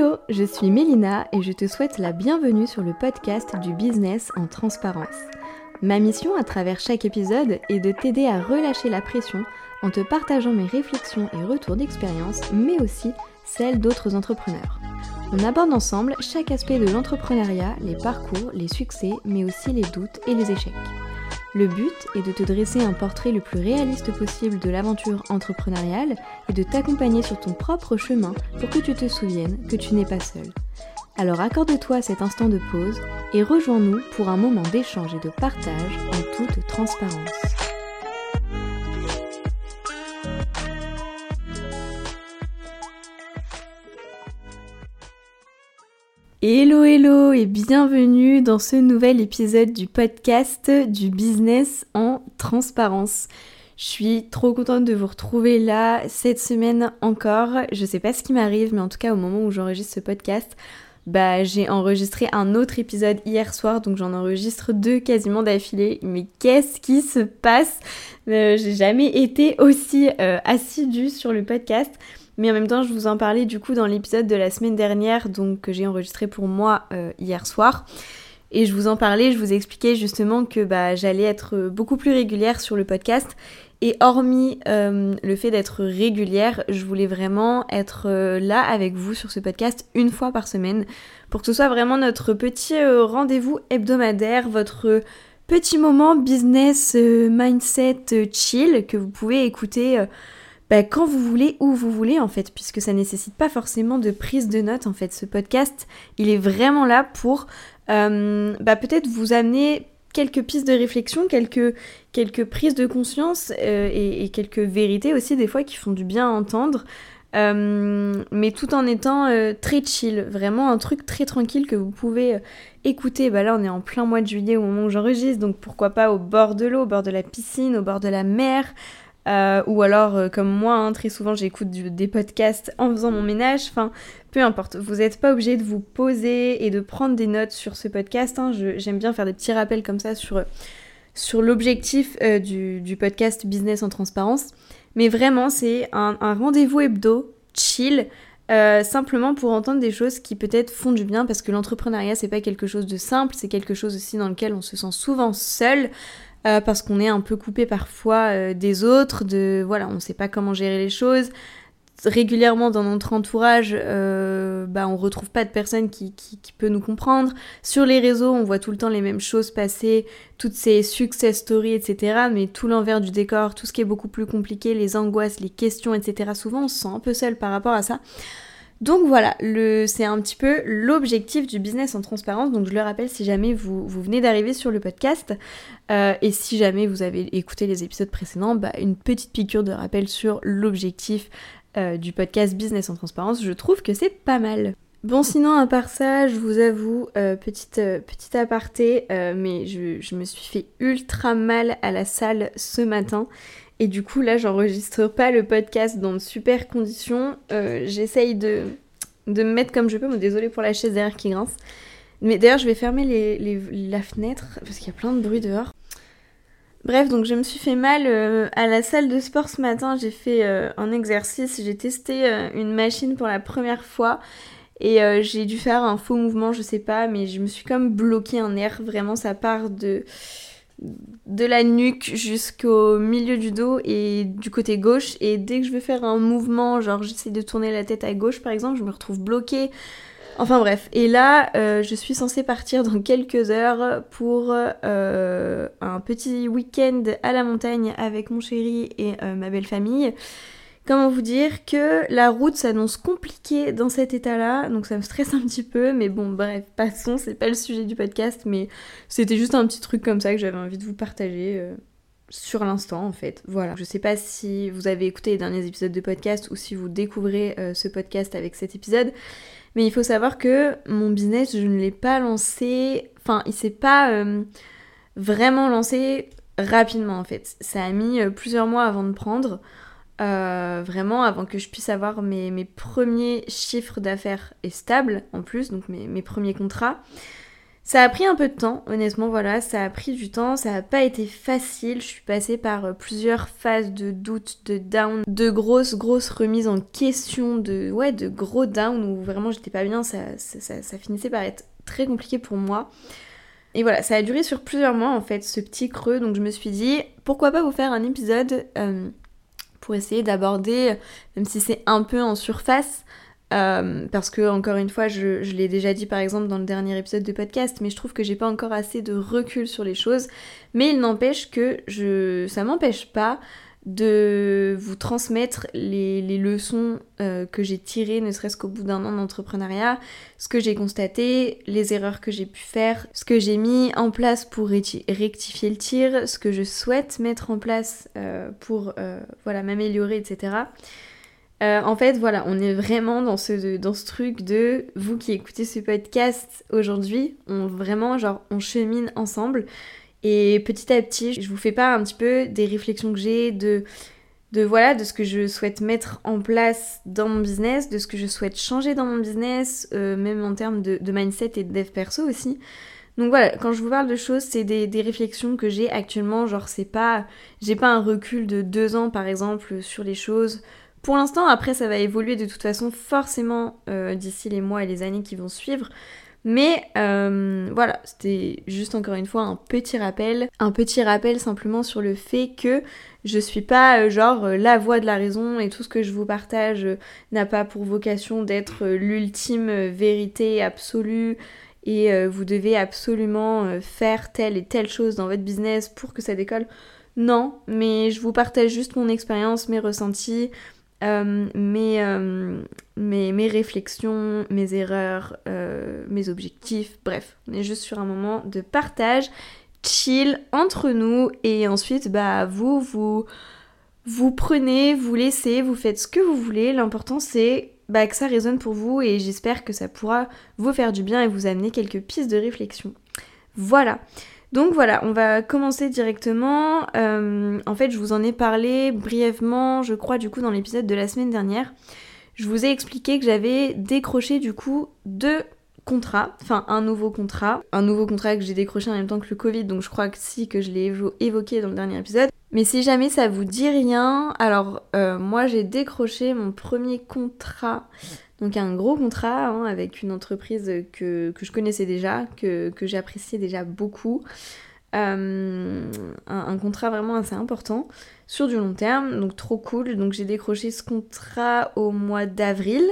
Hello, je suis Mélina et je te souhaite la bienvenue sur le podcast du business en transparence. Ma mission à travers chaque épisode est de t'aider à relâcher la pression en te partageant mes réflexions et retours d'expérience, mais aussi celles d'autres entrepreneurs. On aborde ensemble chaque aspect de l'entrepreneuriat, les parcours, les succès, mais aussi les doutes et les échecs. Le but est de te dresser un portrait le plus réaliste possible de l'aventure entrepreneuriale et de t'accompagner sur ton propre chemin pour que tu te souviennes que tu n'es pas seul. Alors accorde-toi cet instant de pause et rejoins-nous pour un moment d'échange et de partage en toute transparence. Hello hello et bienvenue dans ce nouvel épisode du podcast du business en transparence. Je suis trop contente de vous retrouver là cette semaine encore. Je sais pas ce qui m'arrive mais en tout cas au moment où j'enregistre ce podcast, bah j'ai enregistré un autre épisode hier soir donc j'en enregistre deux quasiment d'affilée. Mais qu'est-ce qui se passe? Euh, J'ai jamais été aussi euh, assidue sur le podcast. Mais en même temps, je vous en parlais du coup dans l'épisode de la semaine dernière, donc que j'ai enregistré pour moi euh, hier soir. Et je vous en parlais, je vous expliquais justement que bah, j'allais être beaucoup plus régulière sur le podcast. Et hormis euh, le fait d'être régulière, je voulais vraiment être euh, là avec vous sur ce podcast une fois par semaine pour que ce soit vraiment notre petit rendez-vous hebdomadaire, votre petit moment business mindset chill que vous pouvez écouter bah, quand vous voulez, où vous voulez en fait, puisque ça nécessite pas forcément de prise de notes en fait. Ce podcast, il est vraiment là pour euh, bah, peut-être vous amener quelques pistes de réflexion, quelques, quelques prises de conscience euh, et, quelques vérités aussi des fois qui font du bien à entendre. Euh, mais tout en étant très chill, vraiment un truc très tranquille que vous pouvez écouter. Bah là, on est en plein mois de juillet au moment où j'enregistre, donc pourquoi pas au bord de l'eau, au bord de la piscine, au bord de la mer, euh, ou alors, euh, comme moi, hein, très souvent, j'écoute des podcasts en faisant mon ménage. Enfin, peu importe. Vous n'êtes pas obligé de vous poser et de prendre des notes sur ce podcast. Hein. J'aime bien faire des petits rappels comme ça sur, sur l'objectif euh, du, podcast Business en transparence. Mais vraiment, c'est un, rendez-vous hebdo, chill. simplement pour entendre des choses qui peut-être font du bien parce que l'entrepreneuriat c'est pas quelque chose de simple, c'est quelque chose aussi dans lequel on se sent souvent seul. Euh, parce qu'on est un peu coupé parfois euh, des autres, de voilà, on sait pas comment gérer les choses. Régulièrement dans notre entourage, euh, bah, on retrouve pas de personne qui, qui, qui, peut nous comprendre. Sur les réseaux, on voit tout le temps les mêmes choses passer, toutes ces success stories, etc. Mais tout l'envers du décor, tout ce qui est beaucoup plus compliqué, les angoisses, les questions, etc. Souvent, on se sent un peu seul par rapport à ça. Donc voilà, c'est un petit peu l'objectif du business en transparence. Donc je le rappelle si jamais vous, venez d'arriver sur le podcast euh, et si jamais vous avez écouté les épisodes précédents, bah, une petite piqûre de rappel sur l'objectif euh, du podcast business en transparence. Je trouve que c'est pas mal. Bon sinon à part ça, je vous avoue, euh, petite, petite aparté, mais je me suis fait ultra mal à la salle ce matin et du coup, là, j'enregistre pas le podcast dans de super conditions. Euh, j'essaye de, me mettre comme je peux. Mais désolée pour la chaise derrière qui grince. Mais d'ailleurs, je vais fermer la fenêtre parce qu'il y a plein de bruit dehors. Bref, donc je me suis fait mal euh, à la salle de sport ce matin. J'ai fait euh, un exercice. J'ai testé une machine pour la première fois. Et j'ai dû faire un faux mouvement, je sais pas, mais je me suis comme bloqué un nerf. Vraiment, ça part de de la nuque jusqu'au milieu du dos et du côté gauche. Et dès que je veux faire un mouvement genre j'essaie de tourner la tête à gauche par exemple je me retrouve bloquée. Enfin bref. Et là euh, je suis censée partir dans quelques heures pour euh, un petit week-end à la montagne avec mon chéri et euh, ma belle famille comment vous dire que la route s'annonce compliquée dans cet état-là, donc ça me stresse un petit peu, mais bon, bref, passons, c'est pas le sujet du podcast, mais c'était juste un petit truc comme ça que j'avais envie de vous partager. Euh, sur l'instant en fait. Voilà. Je sais pas si vous avez écouté les derniers épisodes de podcast ou si vous découvrez euh, ce podcast avec cet épisode, mais il faut savoir que mon business, je ne l'ai pas lancé, enfin, il s'est pas euh, vraiment lancé rapidement en fait. Ça a mis plusieurs mois avant de prendre. Euh, vraiment avant que je puisse avoir mes, premiers chiffres d'affaires et stables en plus, donc mes, premiers contrats. Ça a pris un peu de temps, honnêtement, voilà, ça a pris du temps, ça n'a pas été facile. Je suis passée par euh, plusieurs phases de doute, de down, de grosses, grosses remises en question, de, ouais, de gros down où vraiment j'étais pas bien, ça, ça, finissait par être très compliqué pour moi. Et voilà, ça a duré sur plusieurs mois en fait, ce petit creux, donc je me suis dit, pourquoi pas vous faire un épisode euh, pour essayer d'aborder, même si c'est un peu en surface, euh, parce que encore une fois, je, l'ai déjà dit par exemple dans le dernier épisode de podcast, mais je trouve que j'ai pas encore assez de recul sur les choses. Mais il n'empêche que je, ça m'empêche pas de vous transmettre les, leçons euh, que j'ai tirées, ne serait-ce qu'au bout d'un an d'entrepreneuriat, ce que j'ai constaté, les erreurs que j'ai pu faire, ce que j'ai mis en place pour rectifier le tir, ce que je souhaite mettre en place euh, pour voilà m'améliorer, etc. Euh, en fait, voilà, on est vraiment dans ce, dans ce truc de vous qui écoutez ce podcast aujourd'hui, on vraiment, genre, on chemine ensemble. Et petit à petit, je vous fais pas un petit peu des réflexions que j'ai de, de voilà, de ce que je souhaite mettre en place dans mon business, de ce que je souhaite changer dans mon business, euh, même en termes de, mindset et de dev perso aussi. Donc voilà, quand je vous parle de choses, c'est des, des réflexions que j'ai actuellement, genre c'est pas, j'ai pas un recul de deux ans par exemple sur les choses, pour l'instant, après, ça va évoluer de toute façon forcément euh, d'ici les mois et les années qui vont suivre. Mais euh, voilà, c'était juste encore une fois un petit rappel. Un petit rappel simplement sur le fait que je suis pas euh, genre la voix de la raison et tout ce que je vous partage n'a pas pour vocation d'être l'ultime vérité absolue et vous devez absolument faire telle et telle chose dans votre business pour que ça décolle. Non, mais je vous partage juste mon expérience, mes ressentis, euh, euh, mes, réflexions, mes erreurs, euh, mes objectifs, bref, on est juste sur un moment de partage, chill entre nous et ensuite bah vous vous vous prenez, vous laissez, vous faites ce que vous voulez. L'important c'est bah, que ça résonne pour vous et j'espère que ça pourra vous faire du bien et vous amener quelques pistes de réflexion. Voilà. Donc voilà, on va commencer directement. Euh, en fait, je vous en ai parlé brièvement, je crois, du coup, dans l'épisode de la semaine dernière. Je vous ai expliqué que j'avais décroché du coup deux contrats, enfin un nouveau contrat, un nouveau contrat que j'ai décroché en même temps que le Covid, donc je crois que si que je l'ai évoqué dans le dernier épisode. Mais si jamais ça vous dit rien, alors euh, moi j'ai décroché mon premier contrat donc un gros contrat hein, avec une entreprise que, je connaissais déjà, que, j'appréciais déjà beaucoup. Euh, un, contrat vraiment assez important sur du long terme, donc trop cool. Donc j'ai décroché ce contrat au mois d'avril,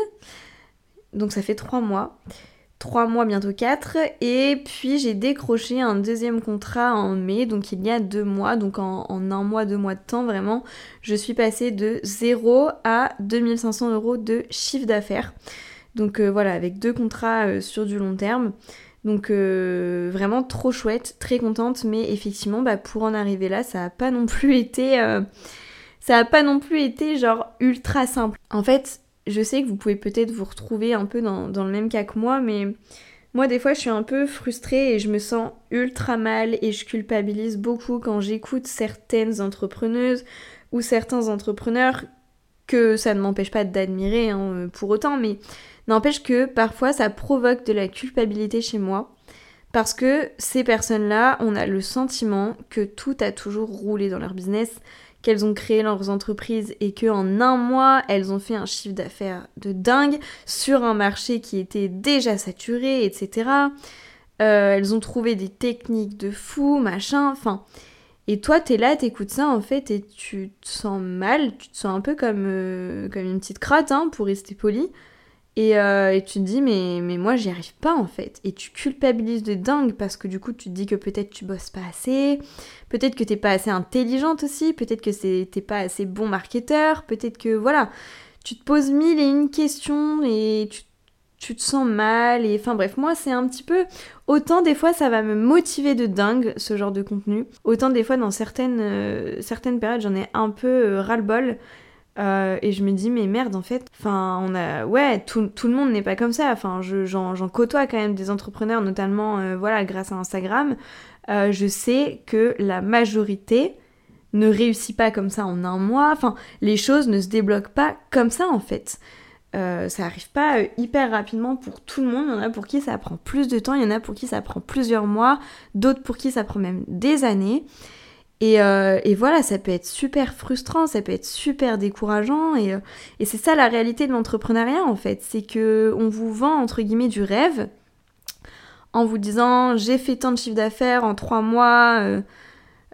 donc ça fait trois mois. 3 mois, bientôt 4. Et puis j'ai décroché un deuxième contrat en mai, donc il y a deux mois, donc en, un mois, deux mois de temps, vraiment, je suis passée de 0 à 2500 euros de chiffre d'affaires. Donc euh, voilà, avec deux contrats euh, sur du long terme. Donc euh, vraiment trop chouette, très contente, mais effectivement, bah, pour en arriver là, ça n'a pas non plus été... ça n'a pas non plus été genre ultra simple. En fait, je sais que vous pouvez peut-être vous retrouver un peu dans, le même cas que moi, mais moi des fois je suis un peu frustrée et je me sens ultra mal et je culpabilise beaucoup quand j'écoute certaines entrepreneuses ou certains entrepreneurs que ça ne m'empêche pas d'admirer hein, pour autant, mais n'empêche que parfois ça provoque de la culpabilité chez moi. Parce que ces personnes-là, on a le sentiment que tout a toujours roulé dans leur business, qu'elles ont créé leurs entreprises et qu'en un mois, elles ont fait un chiffre d'affaires de dingue sur un marché qui était déjà saturé, etc. Euh, elles ont trouvé des techniques de fou, machin, enfin. Et toi, t'es là, t'écoutes ça en fait, et tu te sens mal, tu te sens un peu comme, euh, comme une petite crotte, hein, pour rester poli. Euh, et, tu te dis, mais, moi j'y arrive pas en fait. Et tu culpabilises de dingue parce que du coup tu te dis que peut-être tu bosses pas assez, peut-être que t'es pas assez intelligente aussi, peut-être que t'es pas assez bon marketeur, peut-être que voilà, tu te poses mille et une questions et tu, te sens mal. Et enfin bref, moi c'est un petit peu. Autant des fois ça va me motiver de dingue ce genre de contenu, autant des fois dans certaines, euh, périodes j'en ai un peu euh, ras-le-bol. Euh, et je me dis, mais merde, en fait, enfin, on a. Ouais, tout, le monde n'est pas comme ça. Enfin, j'en côtoie quand même des entrepreneurs, notamment, euh, voilà, grâce à Instagram. Euh, je sais que la majorité ne réussit pas comme ça en un mois. Enfin, les choses ne se débloquent pas comme ça, en fait. ça arrive pas hyper rapidement pour tout le monde. Il y en a pour qui ça prend plus de temps, il y en a pour qui ça prend plusieurs mois, d'autres pour qui ça prend même des années. Et, voilà, ça peut être super frustrant, ça peut être super décourageant. Et, et c'est ça la réalité de l'entrepreneuriat en fait. C'est que on vous vend entre guillemets du rêve en vous disant j'ai fait tant de chiffre d'affaires en trois mois, euh,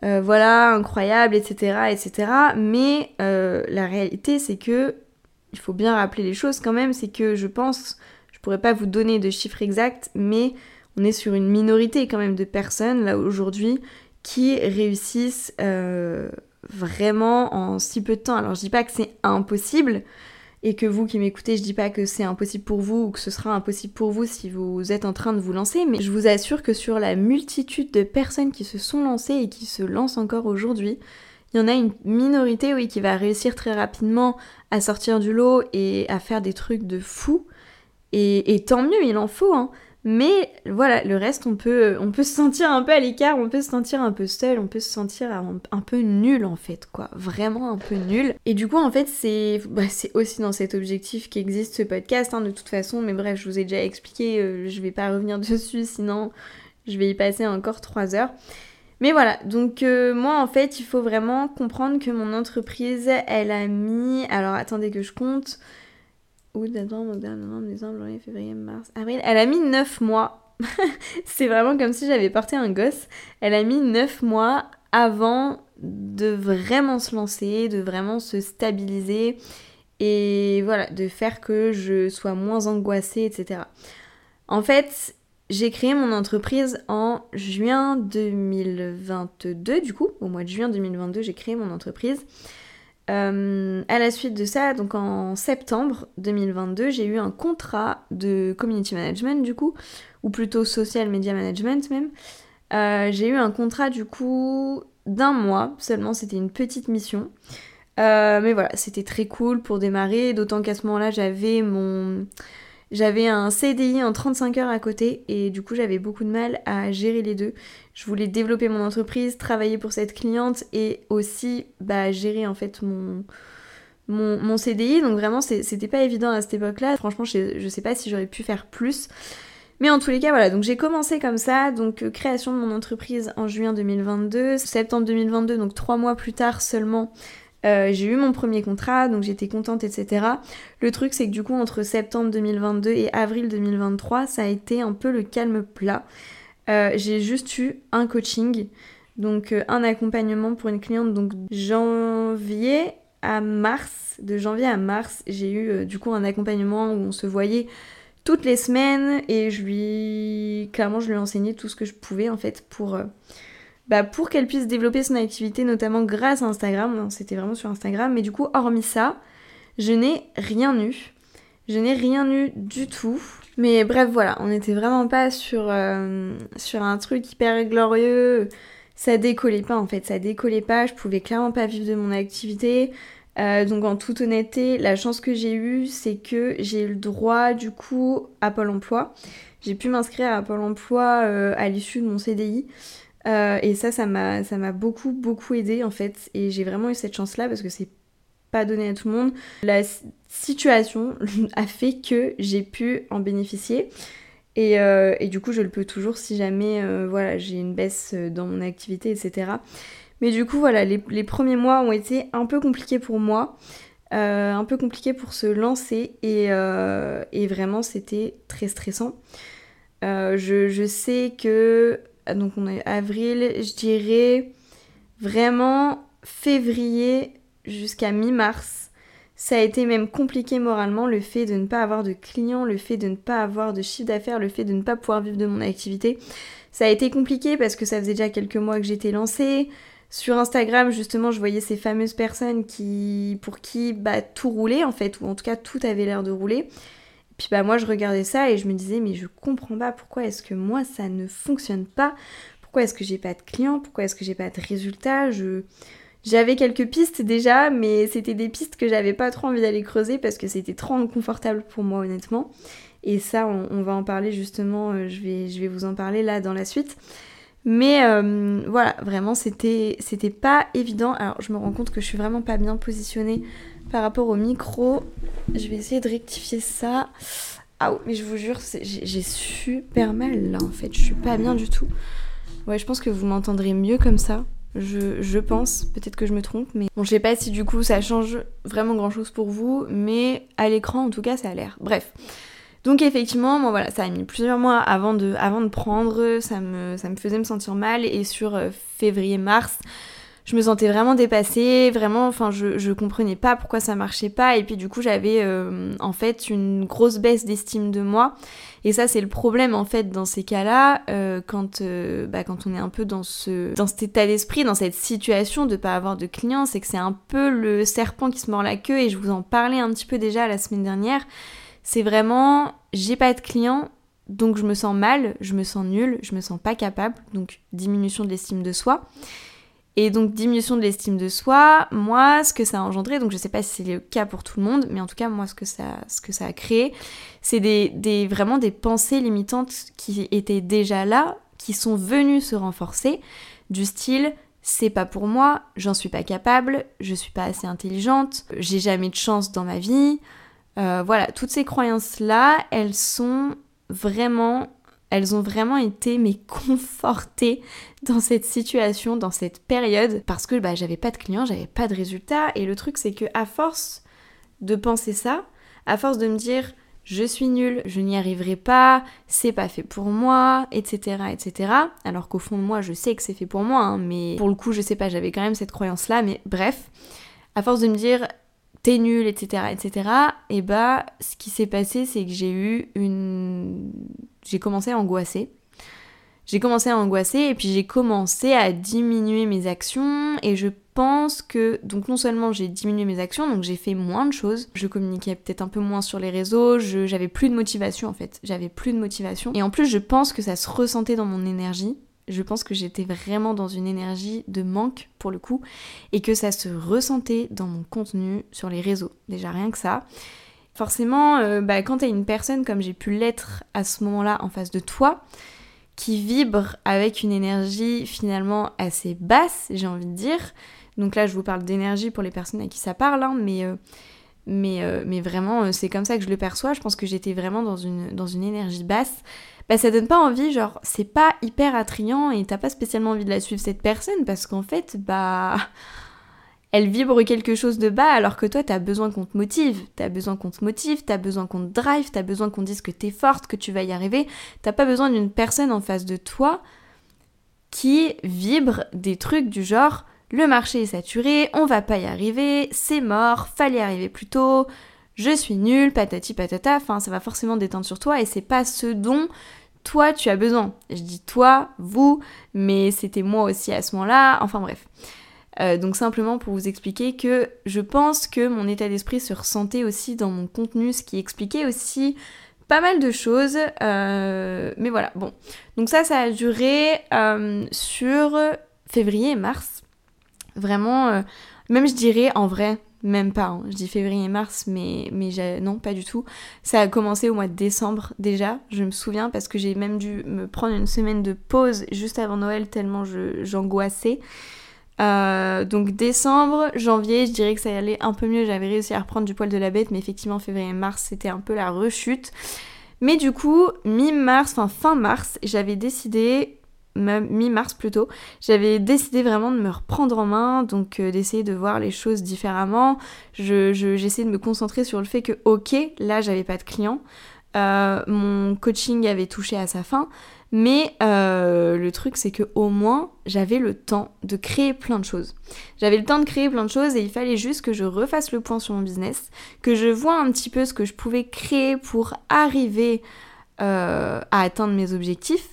euh, voilà, incroyable, etc. etc. Mais euh, la réalité c'est que, il faut bien rappeler les choses quand même, c'est que je pense, je pourrais pas vous donner de chiffres exacts, mais on est sur une minorité quand même de personnes là aujourd'hui qui réussissent vraiment en si peu de temps. Alors je dis pas que c'est impossible, et que vous qui m'écoutez, je dis pas que c'est impossible pour vous ou que ce sera impossible pour vous si vous êtes en train de vous lancer, mais je vous assure que sur la multitude de personnes qui se sont lancées et qui se lancent encore aujourd'hui, il y en a une minorité, oui, qui va réussir très rapidement à sortir du lot et à faire des trucs de fou. Et, et tant mieux, il en faut, hein. Mais voilà, le reste, on peut, on peut se sentir un peu à l'écart, on peut se sentir un peu seul, on peut se sentir un, peu nul en fait, quoi. Vraiment un peu nul. Et du coup, en fait, c'est bah, aussi dans cet objectif qu'existe ce podcast, hein, de toute façon. Mais bref, je vous ai déjà expliqué, euh, je vais pas revenir dessus, sinon je vais y passer encore 3 heures. Mais voilà, donc euh, moi en fait, il faut vraiment comprendre que mon entreprise, elle a mis... Alors attendez que je compte août, septembre, novembre, décembre, janvier, février, mars, avril. Elle a mis 9 mois. c'est vraiment comme si j'avais porté un gosse. Elle a mis 9 mois avant de vraiment se lancer, de vraiment se stabiliser et voilà, de faire que je sois moins angoissée, etc. En fait, j'ai créé mon entreprise en juin 2022, du coup, au mois de juin 2022, j'ai créé mon entreprise. Euh, à la suite de ça, donc en septembre 2022, j'ai eu un contrat de community management du coup, ou plutôt social media management même. Euh, j'ai eu un contrat du coup d'un mois seulement, c'était une petite mission. Euh, mais voilà, c'était très cool pour démarrer, d'autant qu'à ce moment-là, j'avais mon j'avais un CDI en 35 heures à côté et du coup j'avais beaucoup de mal à gérer les deux. Je voulais développer mon entreprise, travailler pour cette cliente et aussi bah, gérer en fait mon, mon, CDI. Donc vraiment c'était pas évident à cette époque-là. Franchement je, je sais pas si j'aurais pu faire plus. Mais en tous les cas, voilà, donc j'ai commencé comme ça, donc euh, création de mon entreprise en juin 2022, septembre 2022, donc trois mois plus tard seulement, euh, j'ai eu mon premier contrat, donc j'étais contente, etc. Le truc, c'est que du coup, entre septembre 2022 et avril 2023, ça a été un peu le calme plat. Euh, j'ai juste eu un coaching, donc euh, un accompagnement pour une cliente, donc janvier à mars, de janvier à mars, j'ai eu du coup un accompagnement où on se voyait toutes les semaines et je lui clairement je lui ai enseigné tout ce que je pouvais en fait pour bah, pour qu'elle puisse développer son activité, notamment grâce à Instagram. C'était vraiment sur Instagram. Mais du coup, hormis ça, je n'ai rien eu. Je n'ai rien eu du tout. Mais bref, voilà, on n'était vraiment pas sur, euh, sur un truc hyper glorieux. Ça décollait pas en fait, ça décollait pas. Je pouvais clairement pas vivre de mon activité. Euh, donc en toute honnêteté, la chance que j'ai eue, c'est que j'ai eu le droit du coup à Pôle Emploi. J'ai pu m'inscrire à Pôle Emploi euh, à l'issue de mon CDI. Euh, et ça, ça m'a, ça m'a beaucoup, beaucoup aidé en fait. Et j'ai vraiment eu cette chance-là parce que c'est pas donné à tout le monde. La situation a fait que j'ai pu en bénéficier. Et, euh, et, du coup, je le peux toujours si jamais euh, voilà, j'ai une baisse dans mon activité, etc. Mais du coup, voilà, les, les premiers mois ont été un peu compliqués pour moi. un peu compliqués pour se lancer et, et vraiment c'était très stressant. Je, je, sais que donc on est avril, je dirais vraiment février jusqu'à mi-mars. Ça a été même compliqué moralement le fait de ne pas avoir de clients, le fait de ne pas avoir de chiffre d'affaires, le fait de ne pas pouvoir vivre de mon activité. Ça a été compliqué parce que ça faisait déjà quelques mois que j'étais lancée. Sur Instagram, justement, je voyais ces fameuses personnes qui, pour qui bah, tout roulait en fait, ou en tout cas tout avait l'air de rouler. Puis bah moi je regardais ça et je me disais mais je comprends pas pourquoi est-ce que moi ça ne fonctionne pas, pourquoi est-ce que j'ai pas de clients, pourquoi est-ce que j'ai pas de résultats, je... J'avais quelques pistes déjà, mais c'était des pistes que j'avais pas trop envie d'aller creuser parce que c'était trop inconfortable pour moi honnêtement. Et ça, on, va en parler justement, euh, je, vais, vous en parler là dans la suite. Mais euh, voilà, vraiment, c'était pas évident. Alors, je me rends compte que je suis vraiment pas bien positionnée par rapport au micro. Je vais essayer de rectifier ça. Ah mais je vous jure, j'ai super mal là en fait. Je suis pas bien du tout. Ouais, je pense que vous m'entendrez mieux comme ça. Je, je pense, peut-être que je me trompe, mais bon, je sais pas si du coup ça change vraiment grand chose pour vous, mais à l'écran en tout cas ça a l'air. Bref. Donc effectivement, moi voilà, ça a mis plusieurs mois avant de, avant de prendre, ça me, ça me faisait me sentir mal et sur euh, février-mars, je me sentais vraiment dépassée, vraiment, enfin je, je comprenais pas pourquoi ça marchait pas. Et puis du coup j'avais euh, en fait une grosse baisse d'estime de moi. Et ça c'est le problème en fait dans ces cas-là euh, quand, bah, quand on est un peu dans, ce, dans cet état d'esprit, dans cette situation de pas avoir de clients, c'est que c'est un peu le serpent qui se mord la queue. Et je vous en parlais un petit peu déjà la semaine dernière. C'est vraiment, j'ai pas de clients, donc je me sens mal, je me sens nulle, je me sens pas capable, donc diminution de l'estime de soi. Et donc diminution de l'estime de soi, moi ce que ça a engendré, donc je sais pas si c'est le cas pour tout le monde, mais en tout cas moi ce que ça, a créé, c'est des, des, vraiment des pensées limitantes qui étaient déjà là, qui sont venues se renforcer, du style c'est pas pour moi, j'en suis pas capable, je suis pas assez intelligente, j'ai jamais de chance dans ma vie, euh, voilà, toutes ces croyances-là, elles sont vraiment, elles ont vraiment été mais confortées dans cette situation, dans cette période, parce que bah, j'avais pas de clients, j'avais pas de résultats, et le truc c'est que à force de penser ça, à force de me dire je suis nulle, je n'y arriverai pas, c'est pas fait pour moi, etc., etc. Alors qu'au fond de moi, je sais que c'est fait pour moi, hein, mais pour le coup, je sais pas, j'avais quand même cette croyance-là, mais bref, à force de me dire t'es nul, etc., etc. Et bah, ce qui s'est passé, c'est que j'ai eu une. J'ai commencé à angoisser. J'ai commencé à angoisser et puis j'ai commencé à diminuer mes actions et je pense que donc non seulement j'ai diminué mes actions donc j'ai fait moins de choses, je communiquais peut-être un peu moins sur les réseaux, j'avais plus de motivation en fait, j'avais plus de motivation et en plus je pense que ça se ressentait dans mon énergie je pense que j'étais vraiment dans une énergie de manque pour le coup et que ça se ressentait dans mon contenu sur les réseaux. Déjà rien que ça. Forcément, euh, bah, quand t'as une personne comme j'ai pu l'être à ce moment-là en face de toi, qui vibre avec une énergie finalement assez basse, j'ai envie de dire. Donc là, je vous parle d'énergie pour les personnes à qui ça parle, hein, mais, euh, mais, euh, mais vraiment, c'est comme ça que je le perçois. Je pense que j'étais vraiment dans une, dans une énergie basse bah ça donne pas envie, genre c'est pas hyper attrayant et t'as pas spécialement envie de la suivre cette personne parce qu'en fait, bah elle vibre quelque chose de bas alors que toi t'as besoin qu'on te motive, t'as besoin qu'on te motive, t'as besoin qu'on te drive, t'as besoin qu'on dise que t'es forte, que tu vas y arriver, t'as pas besoin d'une personne en face de toi qui vibre des trucs du genre le marché est saturé, on va pas y arriver, c'est mort, fallait arriver plus tôt, je suis nulle, patati patata, enfin ça va forcément détendre sur toi et c'est pas ce dont toi tu as besoin. Je dis toi, vous, mais c'était moi aussi à ce moment-là, enfin bref. Euh, donc simplement pour vous expliquer que je pense que mon état d'esprit se ressentait aussi dans mon contenu, ce qui expliquait aussi pas mal de choses. Euh, mais voilà, bon. Donc ça, ça a duré euh, sur février et mars. Vraiment, même je dirais en vrai, même pas, hein. je dis février-mars, mais, mais non, pas du tout. Ça a commencé au mois de décembre déjà, je me souviens, parce que j'ai même dû me prendre une semaine de pause juste avant Noël tellement j'angoissais. Euh, donc décembre, janvier, je dirais que ça allait un peu mieux, j'avais réussi à reprendre du poil de la bête, mais effectivement février-mars c'était un peu la rechute. Mais du coup, mi-mars, enfin fin mars, j'avais décidé mi-mars plutôt, j'avais décidé vraiment de me reprendre en main, donc euh, d'essayer de voir les choses différemment. J'essayais je, de me concentrer sur le fait que, ok, là j'avais pas de clients, euh, mon coaching avait touché à sa fin, mais euh, le truc c'est que au moins j'avais le temps de créer plein de choses. J'avais le temps de créer plein de choses et il fallait juste que je refasse le point sur mon business, que je vois un petit peu ce que je pouvais créer pour arriver à atteindre mes objectifs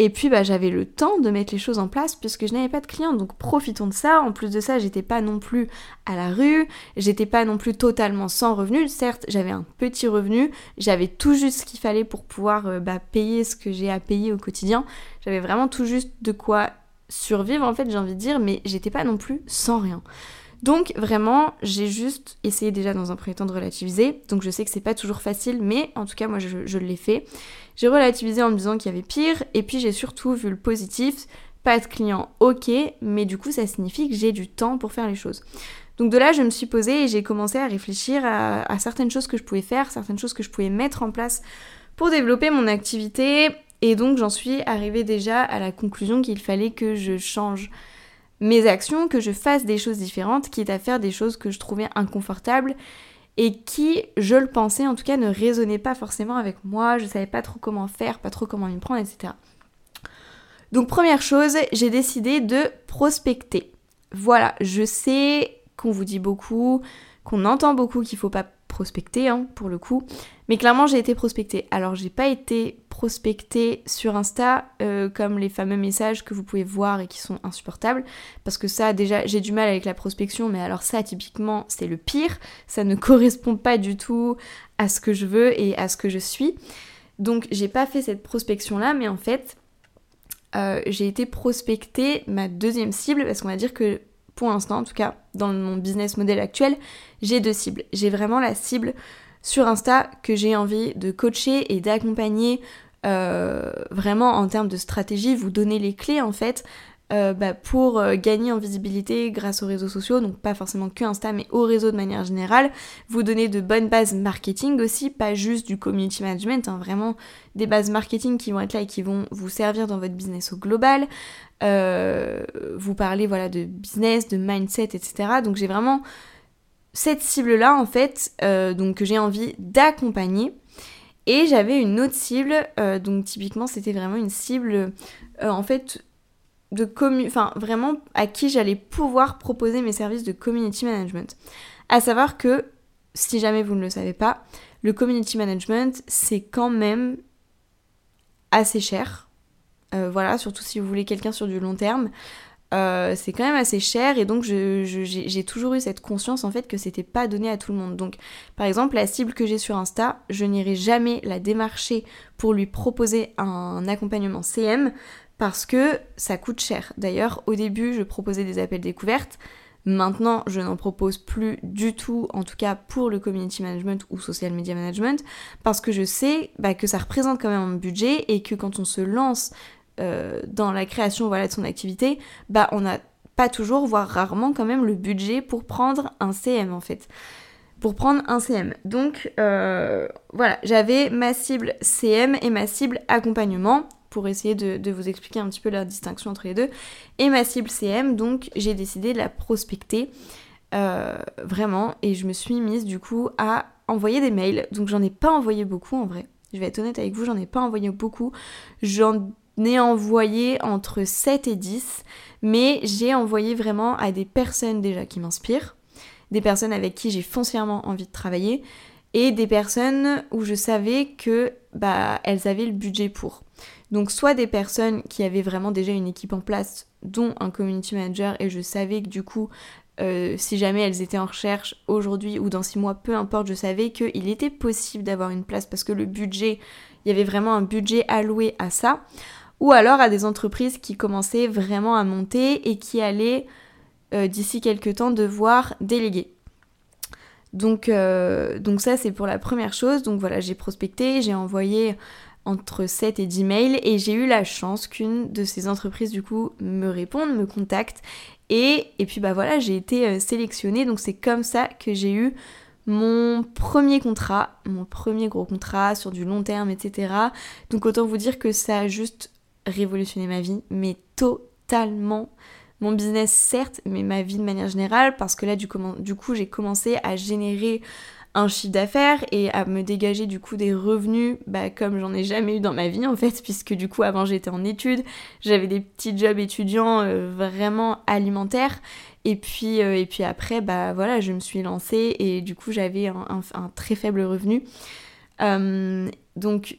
et puis bah, j'avais le temps de mettre les choses en place puisque je n'avais pas de clients, donc profitons de ça. En plus de ça, j'étais pas non plus à la rue, j'étais pas non plus totalement sans revenu. Certes, j'avais un petit revenu, j'avais tout juste ce qu'il fallait pour pouvoir euh, bah, payer ce que j'ai à payer au quotidien. J'avais vraiment tout juste de quoi survivre en fait, j'ai envie de dire, mais j'étais pas non plus sans rien. Donc vraiment, j'ai juste essayé déjà dans un premier temps de relativiser. Donc je sais que c'est pas toujours facile, mais en tout cas moi je, je l'ai fait. J'ai relativisé en me disant qu'il y avait pire, et puis j'ai surtout vu le positif. Pas de clients, ok, mais du coup ça signifie que j'ai du temps pour faire les choses. Donc de là, je me suis posée et j'ai commencé à réfléchir à, certaines choses que je pouvais faire, certaines choses que je pouvais mettre en place pour développer mon activité. Et donc j'en suis arrivée déjà à la conclusion qu'il fallait que je change mes actions, que je fasse des choses différentes, quitte à faire des choses que je trouvais inconfortables et qui, je le pensais en tout cas, ne résonnaient pas forcément avec moi, je savais pas trop comment faire, pas trop comment m'y prendre, etc. Donc première chose, j'ai décidé de prospecter. Voilà, je sais qu'on vous dit beaucoup, qu'on entend beaucoup qu'il faut pas prospecter hein, pour le coup, mais clairement j'ai été prospectée. Alors j'ai pas été prospectée sur Insta euh, comme les fameux messages que vous pouvez voir et qui sont insupportables, parce que ça déjà j'ai du mal avec la prospection, mais alors ça typiquement c'est le pire, ça ne correspond pas du tout à ce que je veux et à ce que je suis. Donc j'ai pas fait cette prospection là, mais en fait euh, j'ai été prospecter ma deuxième cible parce qu'on va dire que pour l'instant en tout cas dans mon business model actuel j'ai deux cibles. J'ai vraiment la cible sur Insta que j'ai envie de coacher et d'accompagner euh, vraiment en termes de stratégie, vous donner les clés en fait euh, bah, pour euh, gagner en visibilité grâce aux réseaux sociaux, donc pas forcément que Insta, mais au réseau de manière générale, vous donner de bonnes bases marketing aussi, pas juste du community management, hein, vraiment des bases marketing qui vont être là et qui vont vous servir dans votre business au global, euh, vous parler voilà de business, de mindset, etc. Donc j'ai vraiment cette cible-là en fait, donc que j'ai envie d'accompagner. Et j'avais une autre cible, donc typiquement c'était vraiment une cible en fait de enfin vraiment à qui j'allais pouvoir proposer mes services de community management. À savoir que, si jamais vous ne le savez pas, le community management c'est quand même assez cher. Euh, voilà, surtout si vous voulez quelqu'un sur du long terme. Euh, c'est quand même assez cher et donc j'ai toujours eu cette conscience en fait que c'était pas donné à tout le monde. Donc par exemple la cible que j'ai sur Insta, je n'irai jamais la démarcher pour lui proposer un accompagnement CM parce que ça coûte cher. D'ailleurs, au début, je proposais des appels découvertes. Maintenant, je n'en propose plus du tout, en tout cas pour le community management ou social media management, parce que je sais bah, que ça représente quand même un budget et que quand on se lance euh, dans la création voilà, de son activité, bah, on n'a pas toujours, voire rarement quand même le budget pour prendre un CM en fait. Pour prendre un CM. Donc euh, voilà, j'avais ma cible CM et ma cible accompagnement pour essayer de, vous expliquer un petit peu la distinction entre les deux. Et ma cible CM, donc j'ai décidé de la prospecter euh, vraiment et je me suis mise du coup à envoyer des mails. Donc j'en ai pas envoyé beaucoup en vrai. Je vais être honnête avec vous, j'en ai pas envoyé beaucoup. Ai envoyé entre 7 et 10, mais j'ai envoyé vraiment à des personnes déjà qui m'inspirent, des personnes avec qui j'ai foncièrement envie de travailler et des personnes où je savais que bah elles avaient le budget pour. Donc soit des personnes qui avaient vraiment déjà une équipe en place, dont un community manager, et je savais que du coup, euh, si jamais elles étaient en recherche aujourd'hui ou dans six mois, peu importe, je savais qu'il était possible d'avoir une place parce que le budget, il y avait vraiment un budget alloué à ça. Ou alors à des entreprises qui commençaient vraiment à monter et qui allaient euh, d'ici quelques temps devoir déléguer. Donc, euh, donc ça c'est pour la première chose. Donc voilà, j'ai prospecté, j'ai envoyé entre 7 et 10 mails et j'ai eu la chance qu'une de ces entreprises du coup me réponde, me contacte et, et puis bah voilà j'ai été euh, sélectionnée donc c'est comme ça que j'ai eu mon premier contrat, mon premier gros contrat sur du long terme etc. Donc autant vous dire que ça a juste révolutionné ma vie mais totalement mon business certes mais ma vie de manière générale parce que là du, du coup j'ai commencé à générer un chiffre d'affaires et à me dégager du coup des revenus bah, comme j'en ai jamais eu dans ma vie en fait puisque du coup avant j'étais en études, j'avais des petits jobs étudiants euh, vraiment alimentaires et puis, euh, et puis après bah voilà je me suis lancée et du coup j'avais un, très faible revenu. Euh, donc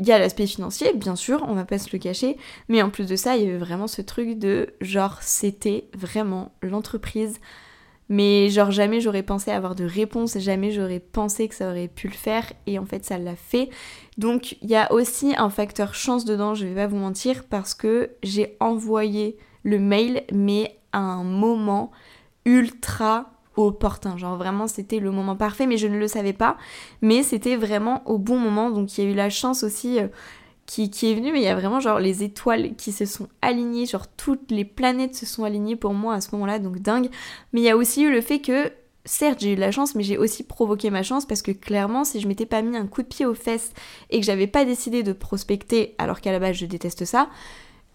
il y a l'aspect financier, bien sûr, on va pas se le cacher, mais en plus de ça, il y avait vraiment ce truc de genre, c'était vraiment l'entreprise mais genre jamais j'aurais pensé avoir de réponse, jamais j'aurais pensé que ça aurait pu le faire et en fait ça l'a fait. Donc il y a aussi un facteur chance dedans, je vais pas vous mentir, parce que j'ai envoyé le mail mais à un moment ultra opportun. Genre vraiment c'était le moment parfait mais je ne le savais pas. Mais c'était vraiment au bon moment. Donc il y a eu la chance aussi euh, qui, est venu, mais il y a vraiment genre les étoiles qui se sont alignées, genre toutes les planètes se sont alignées pour moi à ce moment-là, donc dingue. Mais il y a aussi eu le fait que certes j'ai eu la chance mais j'ai aussi provoqué ma chance parce que clairement si je m'étais pas mis un coup de pied aux fesses et que j'avais pas décidé de prospecter alors qu'à la base je déteste ça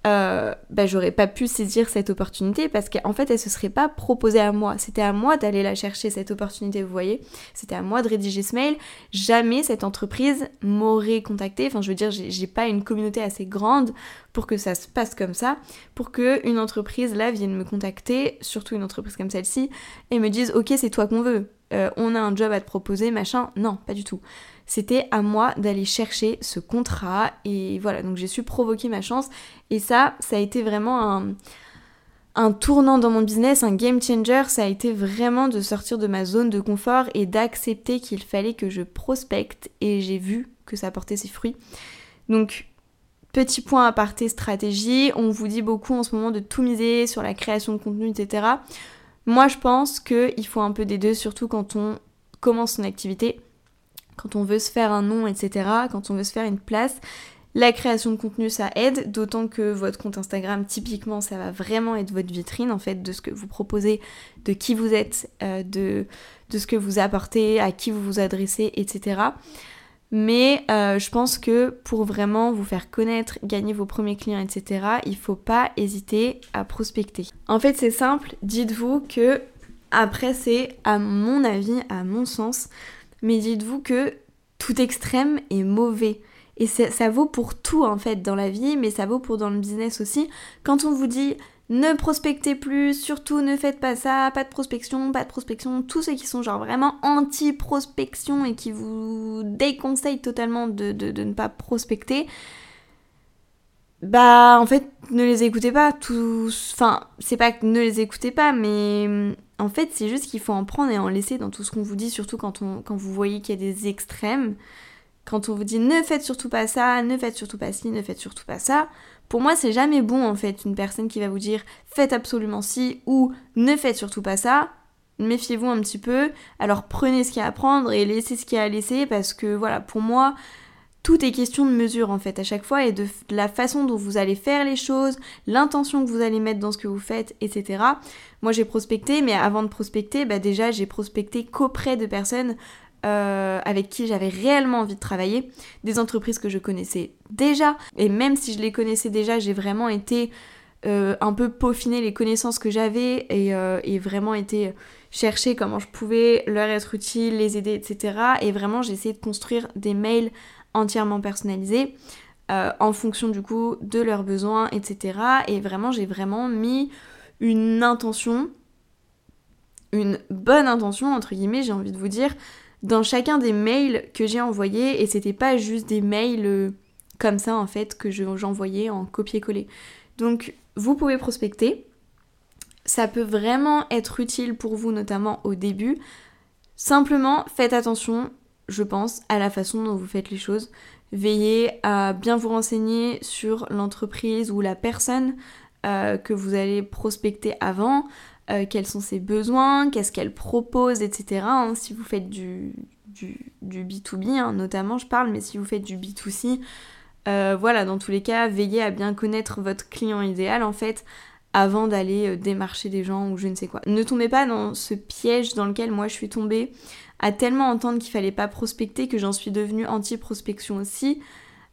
euh, bah, j'aurais pas pu saisir cette opportunité parce qu'en fait elle se serait pas proposée à moi. C'était à moi d'aller la chercher cette opportunité, vous voyez. C'était à moi de rédiger ce mail. Jamais cette entreprise m'aurait contacté. Enfin je veux dire j'ai pas une communauté assez grande pour que ça se passe comme ça, pour que une entreprise là vienne me contacter, surtout une entreprise comme celle-ci, et me dise ok c'est toi qu'on veut. Euh, on a un job à te proposer, machin. Non, pas du tout c'était à moi d'aller chercher ce contrat et voilà, donc j'ai su provoquer ma chance et ça, ça a été vraiment un, tournant dans mon business, un game changer, ça a été vraiment de sortir de ma zone de confort et d'accepter qu'il fallait que je prospecte et j'ai vu que ça portait ses fruits. Donc Petit point à parté stratégie, on vous dit beaucoup en ce moment de tout miser sur la création de contenu, etc. Moi je pense qu'il faut un peu des deux, surtout quand on commence son activité quand on veut se faire un nom, etc., quand on veut se faire une place. La création de contenu, ça aide, d'autant que votre compte Instagram, typiquement, ça va vraiment être votre vitrine, en fait, de ce que vous proposez, de qui vous êtes, euh, de, de ce que vous apportez, à qui vous vous adressez, etc. Mais euh, je pense que pour vraiment vous faire connaître, gagner vos premiers clients, etc., il faut pas hésiter à prospecter. En fait, c'est simple, dites-vous que après, c'est à mon avis, à mon sens, mais dites-vous que tout extrême est mauvais. Et ça vaut pour tout en fait dans la vie, mais ça vaut pour dans le business aussi. Quand on vous dit ne prospectez plus, surtout ne faites pas ça, pas de prospection, pas de prospection, tous ceux qui sont genre vraiment anti-prospection et qui vous déconseillent totalement de, ne pas prospecter, bah en fait ne les écoutez pas tous enfin c'est pas que ne les écoutez pas mais en fait, c'est juste qu'il faut en prendre et en laisser dans tout ce qu'on vous dit, surtout quand, on, vous voyez qu'il y a des extrêmes. Quand on vous dit ne faites surtout pas ça, ne faites surtout pas ci, ne faites surtout pas ça. Pour moi, c'est jamais bon en fait, une personne qui va vous dire faites absolument ci ou ne faites surtout pas ça. Méfiez-vous un petit peu. Alors prenez ce qu'il y a à prendre et laissez ce qu'il y a à laisser parce que voilà, pour moi, tout est question de mesure en fait à chaque fois et de, la façon dont vous allez faire les choses, l'intention que vous allez mettre dans ce que vous faites, etc. Moi j'ai prospecté, mais avant de prospecter, bah déjà j'ai prospecté qu'auprès de personnes euh, avec qui j'avais réellement envie de travailler, des entreprises que je connaissais déjà, et même si je les connaissais déjà, j'ai vraiment été euh, un peu peaufiner les connaissances que j'avais euh, et, vraiment été chercher comment je pouvais leur être utile, les aider, etc. Et vraiment j'ai essayé de construire des mails entièrement personnalisé euh, en fonction du coup de leurs besoins, etc. Et vraiment, j'ai vraiment mis une intention, une bonne intention, entre guillemets, j'ai envie de vous dire, dans chacun des mails que j'ai envoyés. Et c'était pas juste des mails euh, comme ça, en fait, que j'envoyais en copier-coller. Donc, vous pouvez prospecter. Ça peut vraiment être utile pour vous, notamment au début. Simplement, faites attention je pense, à la façon dont vous faites les choses. Veillez à bien vous renseigner sur l'entreprise ou la personne euh, que vous allez prospecter avant, euh, quels sont ses besoins, qu'est-ce qu'elle propose, etc. Hein. si vous faites du, du, B2B, hein, notamment je parle, mais si vous faites du B2C, euh, voilà, dans tous les cas, veillez à bien connaître votre client idéal en fait avant d'aller démarcher des gens ou je ne sais quoi. Ne tombez pas dans ce piège dans lequel moi je suis tombée à tellement entendre qu'il fallait pas prospecter que j'en suis devenue anti-prospection aussi.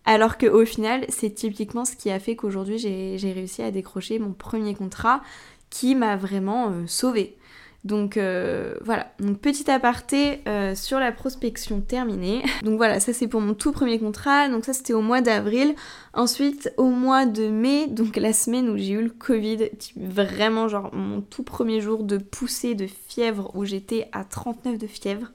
Alors qu'au final, c'est typiquement ce qui a fait qu'aujourd'hui j'ai réussi à décrocher mon premier contrat qui m'a vraiment euh, sauvée. Donc euh, voilà, donc petit aparté euh, sur la prospection terminée. Donc voilà, ça c'est pour mon tout premier contrat, donc ça c'était au mois d'avril. Ensuite au mois de mai, donc la semaine où j'ai eu le Covid, vraiment genre mon tout premier jour de poussée de fièvre où j'étais à 39 de fièvre,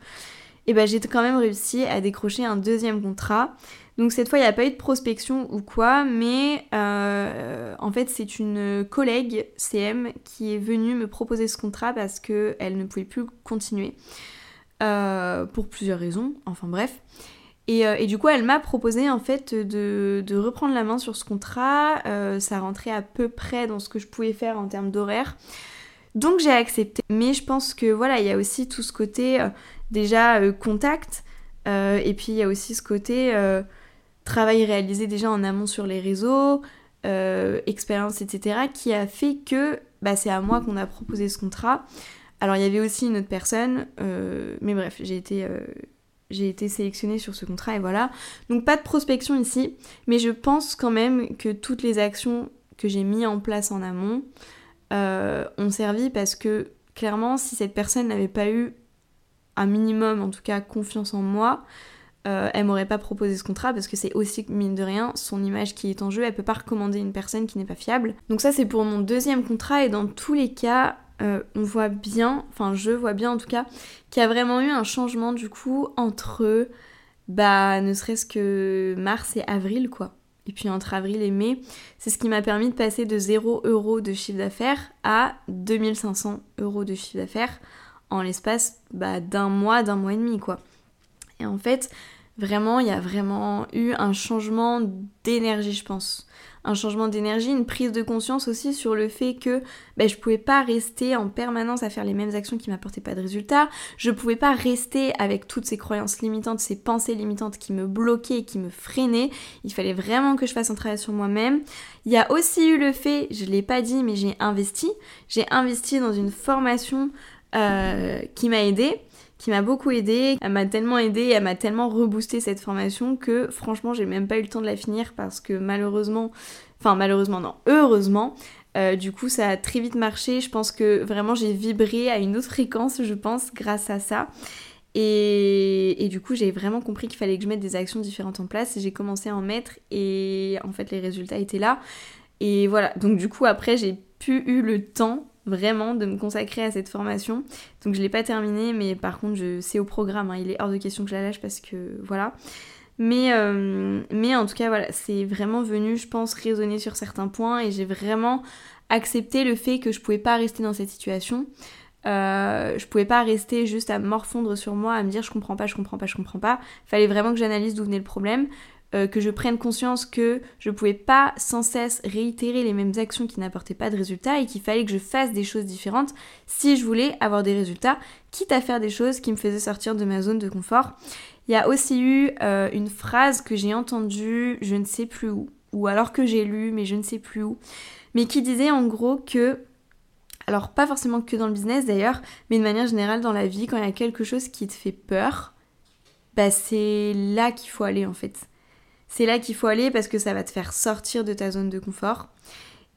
et ben j'ai quand même réussi à décrocher un deuxième contrat. Donc cette fois, il n'y a pas eu de prospection ou quoi, mais euh, en fait, c'est une collègue CM qui est venue me proposer ce contrat parce qu'elle ne pouvait plus continuer. Euh, pour plusieurs raisons, enfin bref. Euh, et, du coup, elle m'a proposé en fait de, de, reprendre la main sur ce contrat. ça rentrait à peu près dans ce que je pouvais faire en termes d'horaire. Donc j'ai accepté. Mais je pense que voilà, il y a aussi tout ce côté déjà contact. et puis il y a aussi ce côté travail réalisé déjà en amont sur les réseaux, euh, expérience, etc., qui a fait que bah, c'est à moi qu'on a proposé ce contrat. Alors il y avait aussi une autre personne, euh, mais bref, j'ai été, euh, été sélectionnée sur ce contrat et voilà. Donc pas de prospection ici, mais je pense quand même que toutes les actions que j'ai mis en place en amont ont servi parce que clairement, si cette personne n'avait pas eu un minimum, en tout cas, confiance en moi, euh, elle m'aurait pas proposé ce contrat parce que c'est aussi, mine de rien, son image qui est en jeu. Elle peut pas recommander une personne qui n'est pas fiable. Donc ça, c'est pour mon deuxième contrat et dans tous les cas, euh, on voit bien, enfin je vois bien en tout cas, qu'il y a vraiment eu un changement du coup entre, bah, ne serait-ce que mars et avril quoi. Et puis entre avril et mai, c'est ce qui m'a permis de passer de 0 euros de chiffre d'affaires à 2500 euros de chiffre d'affaires en l'espace bah, d'un mois, d'un mois et demi quoi. Et en fait, Vraiment, il y a vraiment eu un changement d'énergie, je pense. Un changement d'énergie, une prise de conscience aussi sur le fait que ben, je pouvais pas rester en permanence à faire les mêmes actions qui m'apportaient pas de résultats. Je pouvais pas rester avec toutes ces croyances limitantes, ces pensées limitantes qui me bloquaient qui me freinaient. Il fallait vraiment que je fasse un travail sur moi-même. Il y a aussi eu le fait, je l'ai pas dit, mais j'ai investi. J'ai investi dans une formation euh, qui m'a aidée qui m'a beaucoup aidé. Elle m'a tellement aidé, elle m'a tellement reboosté cette formation que franchement j'ai même pas eu le temps de la finir parce que malheureusement, enfin malheureusement non, heureusement, euh, du coup ça a très vite marché. Je pense que vraiment j'ai vibré à une autre fréquence, je pense, grâce à ça. Et, et, du coup, j'ai vraiment compris qu'il fallait que je mette des actions différentes en place. J'ai commencé à en mettre et en fait, les résultats étaient là. Et voilà, donc du coup, après, j'ai pu eu le temps vraiment de me consacrer à cette formation. Donc je l'ai pas terminée, mais par contre je c'est au programme. Hein. Il est hors de question que je la lâche parce que voilà. Mais, euh, mais en tout cas voilà, c'est vraiment venu, je pense, résonner sur certains points et j'ai vraiment accepté le fait que je pouvais pas rester dans cette situation. Euh, je pouvais pas rester juste à morfondre sur moi, à me dire je comprends pas, je comprends pas, je comprends pas. Fallait vraiment que j'analyse d'où venait le problème. Euh, que je prenne conscience que je pouvais pas sans cesse réitérer les mêmes actions qui n'apportaient pas de résultats et qu'il fallait que je fasse des choses différentes si je voulais avoir des résultats, quitte à faire des choses qui me faisaient sortir de ma zone de confort. Il y a aussi eu euh, une phrase que j'ai entendue, je ne sais plus où, ou alors que j'ai lu, mais je ne sais plus où, mais qui disait en gros que alors pas forcément que dans le business d'ailleurs, mais de manière générale dans la vie, quand il y a quelque chose qui te fait peur, bah c'est là qu'il faut aller en fait c'est là qu'il faut aller parce que ça va te faire sortir de ta zone de confort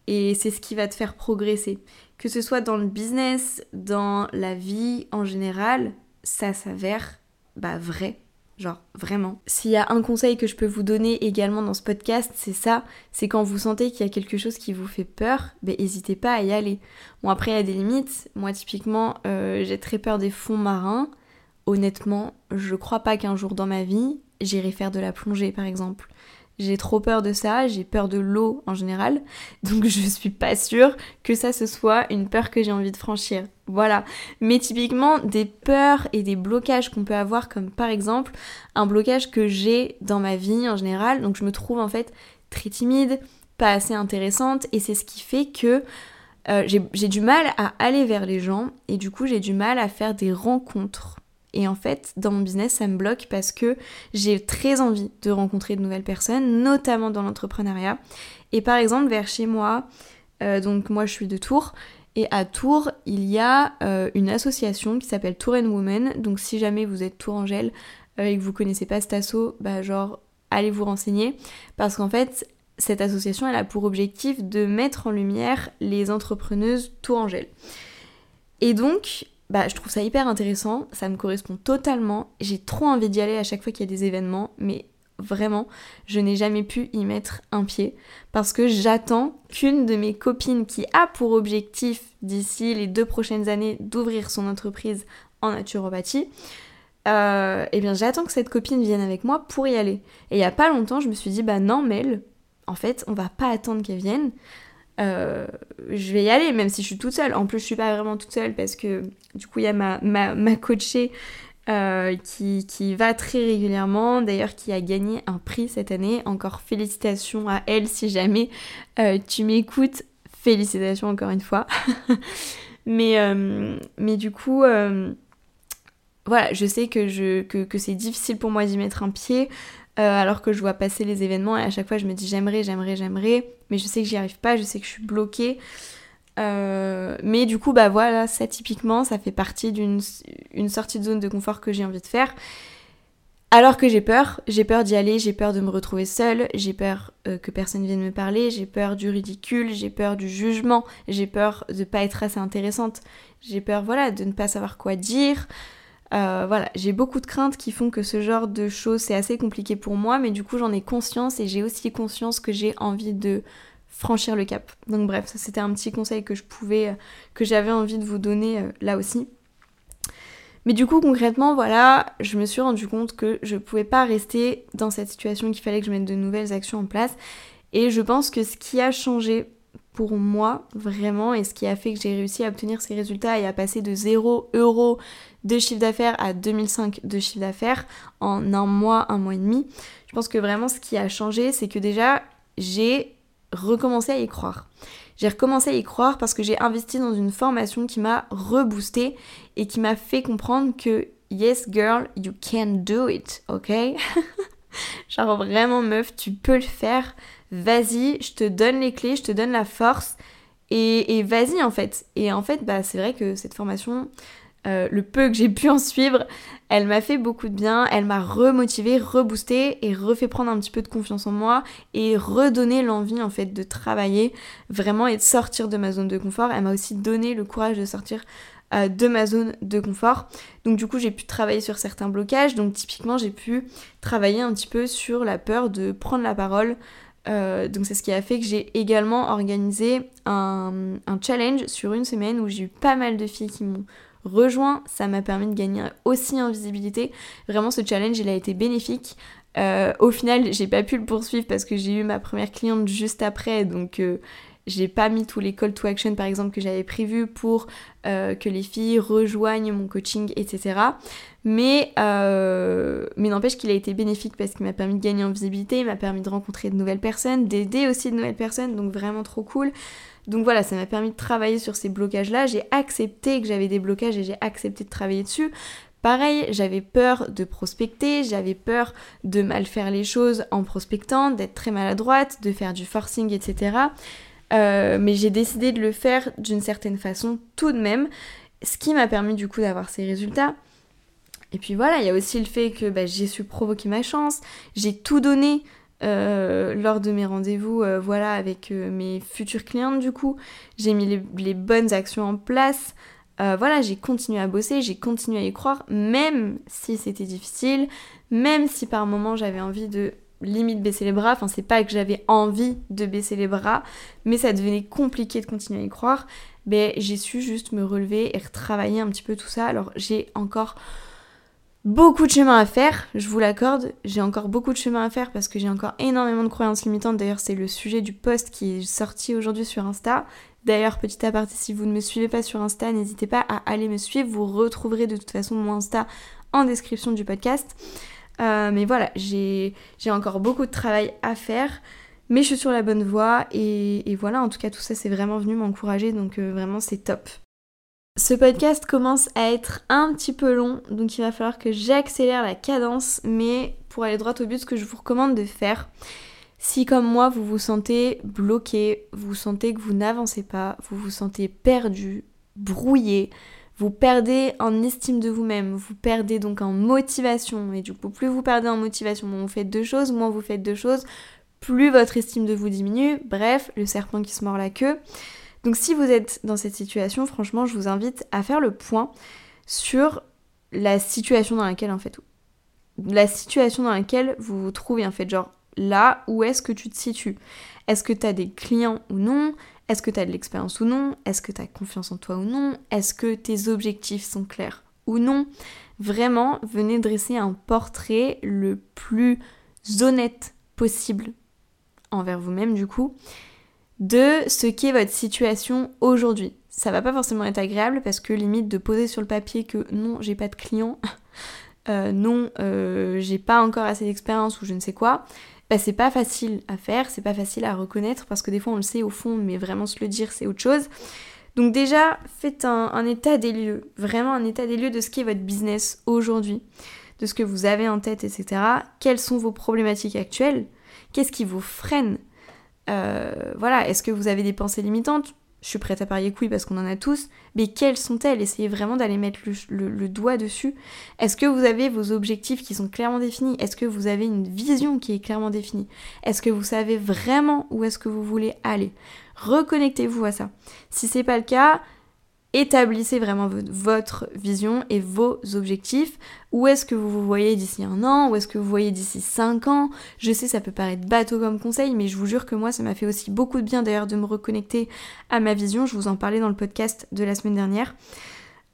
et c'est ce qui va te faire progresser. Que ce soit dans le business, dans la vie en général, ça s'avère bah, vrai. Genre vraiment. S'il y a un conseil que je peux vous donner également dans ce podcast, c'est ça, c'est quand vous sentez qu'il y a quelque chose qui vous fait peur, ben n'hésitez pas à y aller. Bon après il y a des limites. Moi typiquement euh, j'ai très peur des fonds marins. Honnêtement, je crois pas qu'un jour dans ma vie, j'irai faire de la plongée par exemple. J'ai trop peur de ça, j'ai peur de l'eau en général, donc je suis pas sûre que ça ce soit une peur que j'ai envie de franchir. Voilà. Mais typiquement des peurs et des blocages qu'on peut avoir comme par exemple un blocage que j'ai dans ma vie en général, donc je me trouve en fait très timide, pas assez intéressante et c'est ce qui fait que euh, j'ai du mal à aller vers les gens et du coup j'ai du mal à faire des rencontres et en fait, dans mon business, ça me bloque parce que j'ai très envie de rencontrer de nouvelles personnes, notamment dans l'entrepreneuriat. Et par exemple, vers chez moi, euh, donc moi je suis de Tours, et à Tours, il y a euh, une association qui s'appelle Tour and Women. Donc si jamais vous êtes Tourangelle euh, et que vous connaissez pas cet asso, bah genre allez vous renseigner. Parce qu'en fait, cette association, elle a pour objectif de mettre en lumière les entrepreneuses Tourangelles. Et donc, bah, je trouve ça hyper intéressant, ça me correspond totalement. J'ai trop envie d'y aller à chaque fois qu'il y a des événements, mais vraiment, je n'ai jamais pu y mettre un pied parce que j'attends qu'une de mes copines qui a pour objectif d'ici les deux prochaines années d'ouvrir son entreprise en naturopathie. Euh, eh bien, j'attends que cette copine vienne avec moi pour y aller. Et il y a pas longtemps, je me suis dit, bah non, Mel, en fait, on va pas attendre qu'elle vienne. Euh, je vais y aller, même si je suis toute seule. En plus, je suis pas vraiment toute seule parce que du coup, il y a ma, ma, ma coachée euh, qui, qui, va très régulièrement, d'ailleurs qui a gagné un prix cette année. Encore félicitations à elle si jamais euh, tu m'écoutes. Félicitations encore une fois. mais, du coup, voilà, je sais que c'est difficile pour moi d'y mettre un pied. Alors que je vois passer les événements et à chaque fois je me dis j'aimerais, j'aimerais, j'aimerais, mais je sais que j'y arrive pas, je sais que je suis bloquée. mais du coup, bah voilà, ça typiquement, ça fait partie d'une sortie de zone de confort que j'ai envie de faire. Alors que j'ai peur, j'ai peur d'y aller, j'ai peur de me retrouver seule, j'ai peur euh, que personne vienne me parler, j'ai peur du ridicule, j'ai peur du jugement, j'ai peur de pas être assez intéressante, j'ai peur voilà de ne pas savoir quoi dire. Euh, voilà, j'ai beaucoup de craintes qui font que ce genre de choses c'est assez compliqué pour moi, mais du coup j'en ai conscience et j'ai aussi conscience que j'ai envie de franchir le cap. Donc bref, ça c'était un petit conseil que je pouvais, que j'avais envie de vous donner euh, là aussi. Mais du coup, concrètement, voilà, je me suis rendu compte que je pouvais pas rester dans cette situation, qu'il fallait que je mette de nouvelles actions en place. Et je pense que ce qui a changé pour moi, vraiment, et ce qui a fait que j'ai réussi à obtenir ces résultats et à passer de 0 euros de chiffre d'affaires à 2005 de chiffre d'affaires en un mois, un mois et demi, je pense que vraiment ce qui a changé, c'est que déjà, j'ai recommencé à y croire. J'ai recommencé à y croire parce que j'ai investi dans une formation qui m'a reboosté et qui m'a fait comprendre que yes girl, you can do it, ok? Genre vraiment meuf, tu peux le faire. Vas-y, je te donne les clés, je te donne la force et, et vas-y en fait. Et en fait, bah c'est vrai que cette formation, euh, le peu que j'ai pu en suivre, elle m'a fait beaucoup de bien, elle m'a remotivée, reboostée et refait prendre un petit peu de confiance en moi et redonner l'envie en fait de travailler vraiment et de sortir de ma zone de confort. Elle m'a aussi donné le courage de sortir euh, de ma zone de confort. Donc du coup j'ai pu travailler sur certains blocages, donc typiquement j'ai pu travailler un petit peu sur la peur de prendre la parole. Euh, donc c'est ce qui a fait que j'ai également organisé un challenge sur une semaine où j'ai eu pas mal de filles qui m'ont rejoint. Ça m'a permis de gagner aussi en visibilité. Vraiment, ce challenge, il a été bénéfique. Euh, au final, j'ai pas pu le poursuivre parce que j'ai eu ma première cliente juste après, donc euh, j'ai pas mis tous les call to action par exemple que j'avais prévu pour euh, que les filles rejoignent mon coaching, etc. Mais, mais n'empêche qu'il a été bénéfique parce qu'il m'a permis de gagner en visibilité, il m'a permis de rencontrer de nouvelles personnes, d'aider aussi de nouvelles personnes, donc vraiment trop cool. Donc voilà, ça m'a permis de travailler sur ces blocages-là. J'ai accepté que j'avais des blocages et j'ai accepté de travailler dessus. Pareil, j'avais peur de prospecter, j'avais peur de mal faire les choses en prospectant, d'être très maladroite, de faire du forcing, etc. Euh, mais j'ai décidé de le faire d'une certaine façon tout de même, ce qui m'a permis du coup d'avoir ces résultats. Et puis voilà, il y a aussi le fait que bah, j'ai su provoquer ma chance, j'ai tout donné euh, lors de mes rendez-vous euh, voilà, avec euh, mes futures clientes du coup. J'ai mis les, bonnes actions en place. voilà, j'ai continué à bosser, j'ai continué à y croire, même si c'était difficile, même si par moments j'avais envie de limite baisser les bras. Enfin, c'est pas que j'avais envie de baisser les bras, mais ça devenait compliqué de continuer à y croire. Ben, j'ai su juste me relever et retravailler un petit peu tout ça. Alors, j'ai encore beaucoup de chemin à faire, je vous l'accorde. J'ai encore beaucoup de chemin à faire parce que j'ai encore énormément de croyances limitantes. D'ailleurs, c'est le sujet du post qui est sorti aujourd'hui sur Insta. D'ailleurs, petit aparté, si vous ne me suivez pas sur Insta, n'hésitez pas à aller me suivre. Vous retrouverez de toute façon mon Insta en description du podcast. Euh, mais voilà, j'ai encore beaucoup de travail à faire. Mais je suis sur la bonne voie et, voilà, en tout cas tout ça c'est vraiment venu m'encourager donc euh, vraiment c'est top. Ce podcast commence à être un petit peu long, donc il va falloir que j'accélère la cadence, mais pour aller droit au but, ce que je vous recommande de faire, si comme moi vous vous sentez bloqué, vous sentez que vous n'avancez pas, vous vous sentez perdu, brouillé, vous perdez en estime de vous-même, vous perdez donc en motivation, et du coup plus vous perdez en motivation, moins vous faites deux choses, moins vous faites deux choses, plus votre estime de vous diminue, bref, le serpent qui se mord la queue. Donc si vous êtes dans cette situation, franchement, je vous invite à faire le point sur la situation dans laquelle en fait la situation dans laquelle vous vous trouvez en fait. Genre là où est-ce que tu te situes? Est-ce que tu as des clients ou non? Est-ce que tu as de l'expérience ou non? Est-ce que tu as confiance en toi ou non? Est-ce que tes objectifs sont clairs ou non? Vraiment, venez dresser un portrait le plus honnête possible envers vous-même du coup de ce qu'est votre situation aujourd'hui. Ça va pas forcément être agréable parce que limite de poser sur le papier que non, j'ai pas de clients, euh, non, euh, j'ai pas encore assez d'expérience ou je ne sais quoi, bah c'est pas facile à faire, c'est pas facile à reconnaître parce que des fois on le sait au fond, mais vraiment se le dire c'est autre chose. Donc déjà, faites un, un état des lieux, vraiment un état des lieux de ce qu'est votre business aujourd'hui de ce que vous avez en tête, etc. Quelles sont vos problématiques actuelles? Qu'est-ce qui vous freine? Euh, Voilà, est-ce que vous avez des pensées limitantes? Je suis prête à parier que oui parce qu'on en a tous, mais quelles sont-elles? Essayez vraiment d'aller mettre le, doigt dessus. Est-ce que vous avez vos objectifs qui sont clairement définis? Est-ce que vous avez une vision qui est clairement définie? Est-ce que vous savez vraiment où est-ce que vous voulez aller? Reconnectez-vous à ça. Si c'est pas le cas, établissez vraiment votre vision et vos objectifs. Où est-ce que vous vous voyez d'ici un an? Où est-ce que vous voyez d'ici cinq ans? Je sais, ça peut paraître bateau comme conseil, mais je vous jure que moi, ça m'a fait aussi beaucoup de bien d'ailleurs de me reconnecter à ma vision. Je vous en parlais dans le podcast de la semaine dernière.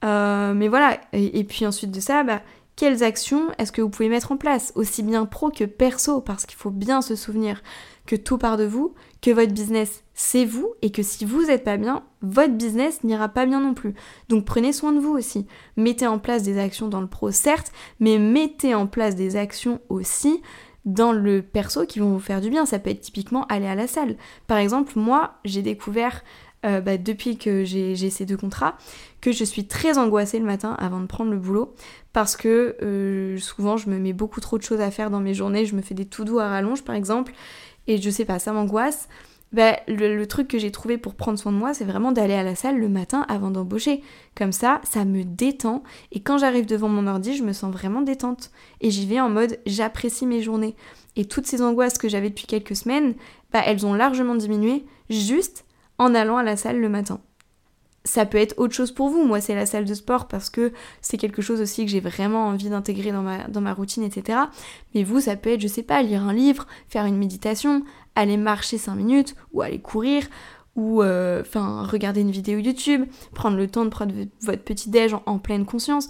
Euh, mais voilà, et, puis ensuite de ça, bah, quelles actions est-ce que vous pouvez mettre en place, aussi bien pro que perso, parce qu'il faut bien se souvenir que tout part de vous, que votre business c'est vous et que si vous n'êtes pas bien, votre business n'ira pas bien non plus. Donc prenez soin de vous aussi. Mettez en place des actions dans le pro certes, mais mettez en place des actions aussi dans le perso qui vont vous faire du bien. Ça peut être typiquement aller à la salle. Par exemple, moi, j'ai découvert euh, bah, depuis que j'ai ces deux contrats que je suis très angoissée le matin avant de prendre le boulot parce que euh, souvent je me mets beaucoup trop de choses à faire dans mes journées. Je me fais des tout doux à rallonge par exemple et je sais pas, ça m'angoisse. Bah, le, truc que j'ai trouvé pour prendre soin de moi, c'est vraiment d'aller à la salle le matin avant d'embaucher. Comme ça, ça me détend. Et quand j'arrive devant mon ordi, je me sens vraiment détente. Et j'y vais en mode j'apprécie mes journées. Et toutes ces angoisses que j'avais depuis quelques semaines, bah, elles ont largement diminué juste en allant à la salle le matin ça peut être autre chose pour vous. Moi, c'est la salle de sport parce que c'est quelque chose aussi que j'ai vraiment envie d'intégrer dans ma, dans ma routine, etc. Mais vous, ça peut être, je sais pas, lire un livre, faire une méditation, aller marcher 5 minutes ou aller courir ou euh, enfin regarder une vidéo YouTube, prendre le temps de prendre votre petit déj en pleine conscience.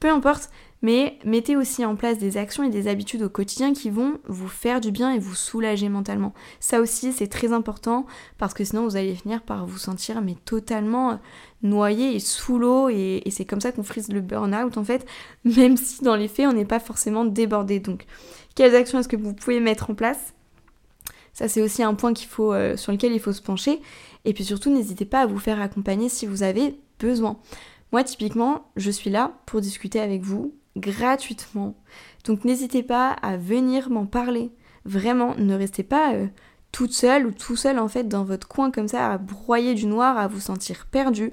Peu importe, mais mettez aussi en place des actions et des habitudes au quotidien qui vont vous faire du bien et vous soulager mentalement. Ça aussi, c'est très important parce que sinon vous allez finir par vous sentir mais totalement noyé et sous l'eau et, c'est comme ça qu'on frise le burn-out en fait, même si dans les faits on n'est pas forcément débordé. Donc, quelles actions est-ce que vous pouvez mettre en place? Ça, c'est aussi un point euh, sur lequel il faut se pencher. Et puis surtout, n'hésitez pas à vous faire accompagner si vous avez besoin. Moi, typiquement, je suis là pour discuter avec vous, gratuitement. Donc n'hésitez pas à venir m'en parler. Vraiment, ne restez pas euh, toute seule ou tout seul en fait dans votre coin comme ça à broyer du noir, à vous sentir perdu.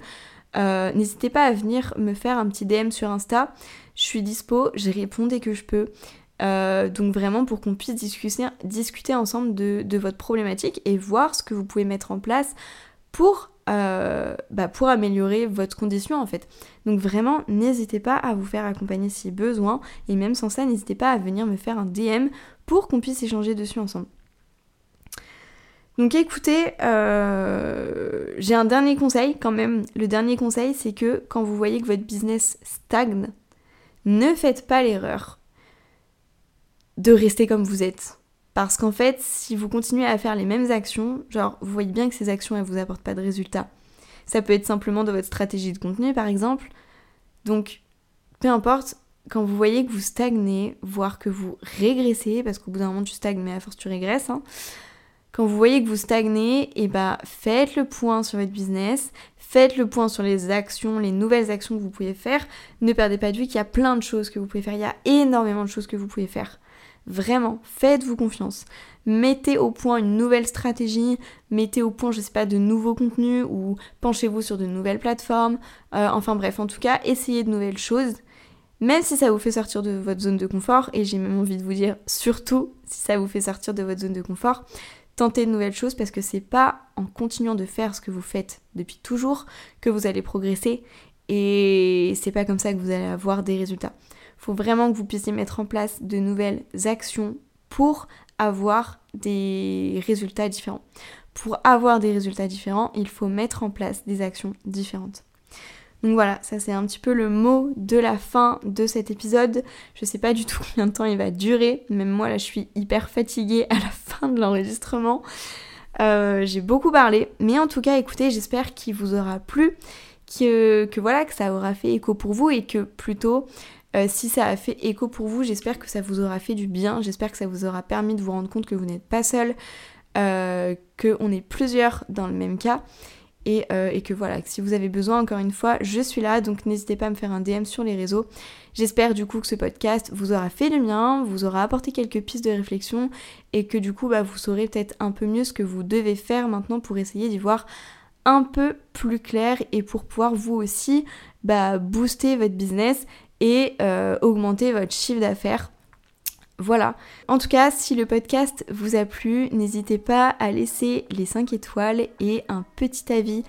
Euh, n'hésitez pas à venir me faire un petit DM sur Insta. Je suis dispo, je réponds dès que je peux. Euh, donc vraiment pour qu'on puisse discuter, discuter ensemble de, votre problématique et voir ce que vous pouvez mettre en place pour euh, bah, pour améliorer votre condition en fait. Donc vraiment, n'hésitez pas à vous faire accompagner si besoin, et même sans ça, n'hésitez pas à venir me faire un DM pour qu'on puisse échanger dessus ensemble. Donc écoutez, euh, j'ai un dernier conseil quand même. Le dernier conseil, c'est que quand vous voyez que votre business stagne, ne faites pas l'erreur de rester comme vous êtes. Parce qu'en fait, si vous continuez à faire les mêmes actions, genre vous voyez bien que ces actions elles vous apportent pas de résultats. Ça peut être simplement de votre stratégie de contenu par exemple. Donc, peu importe, quand vous voyez que vous stagnez, voire que vous régressez, parce qu'au bout d'un moment tu stagnes mais à force tu régresses, hein, quand vous voyez que vous stagnez, et eh bah faites le point sur votre business, faites le point sur les actions, les nouvelles actions que vous pouvez faire. Ne perdez pas de vue qu'il y a plein de choses que vous pouvez faire, il y a énormément de choses que vous pouvez faire. Vraiment, faites-vous confiance. Mettez au point une nouvelle stratégie, mettez au point, je sais pas, de nouveaux contenus ou penchez-vous sur de nouvelles plateformes. Euh, enfin bref, en tout cas, essayez de nouvelles choses. Même si ça vous fait sortir de votre zone de confort, et j'ai même envie de vous dire, surtout si ça vous fait sortir de votre zone de confort, tentez de nouvelles choses parce que c'est pas en continuant de faire ce que vous faites depuis toujours que vous allez progresser et c'est pas comme ça que vous allez avoir des résultats faut vraiment que vous puissiez mettre en place de nouvelles actions pour avoir des résultats différents. Pour avoir des résultats différents, il faut mettre en place des actions différentes. Donc voilà, ça c'est un petit peu le mot de la fin de cet épisode. Je sais pas du tout combien de temps il va durer. Même moi là je suis hyper fatiguée à la fin de l'enregistrement. Euh, j'ai beaucoup parlé, mais en tout cas écoutez, j'espère qu'il vous aura plu, que, que voilà, que ça aura fait écho pour vous et que plutôt euh, si ça a fait écho pour vous, j'espère que ça vous aura fait du bien, j'espère que ça vous aura permis de vous rendre compte que vous n'êtes pas seul, euh, qu'on est plusieurs dans le même cas. et, et, que voilà, si vous avez besoin, encore une fois, je suis là, donc n'hésitez pas à me faire un DM sur les réseaux. J'espère du coup que ce podcast vous aura fait du bien, vous aura apporté quelques pistes de réflexion et que du coup bah, vous saurez peut-être un peu mieux ce que vous devez faire maintenant pour essayer d'y voir un peu plus clair et pour pouvoir vous aussi bah, booster votre business et euh, augmenter votre chiffre d'affaires. Voilà. En tout cas, si le podcast vous a plu, n'hésitez pas à laisser les 5 étoiles et un petit avis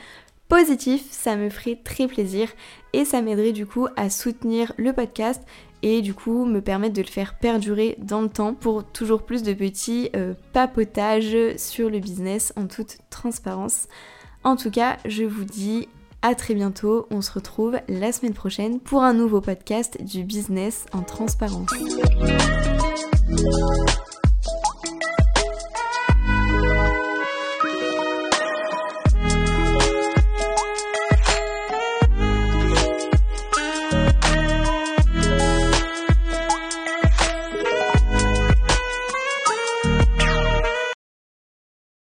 positif, ça me ferait très plaisir et ça m'aiderait du coup à soutenir le podcast et du coup me permettre de le faire perdurer dans le temps pour toujours plus de petits euh, papotages sur le business en toute transparence. En tout cas, je vous dis à très bientôt. On se retrouve la semaine prochaine pour un nouveau podcast du business en transparence.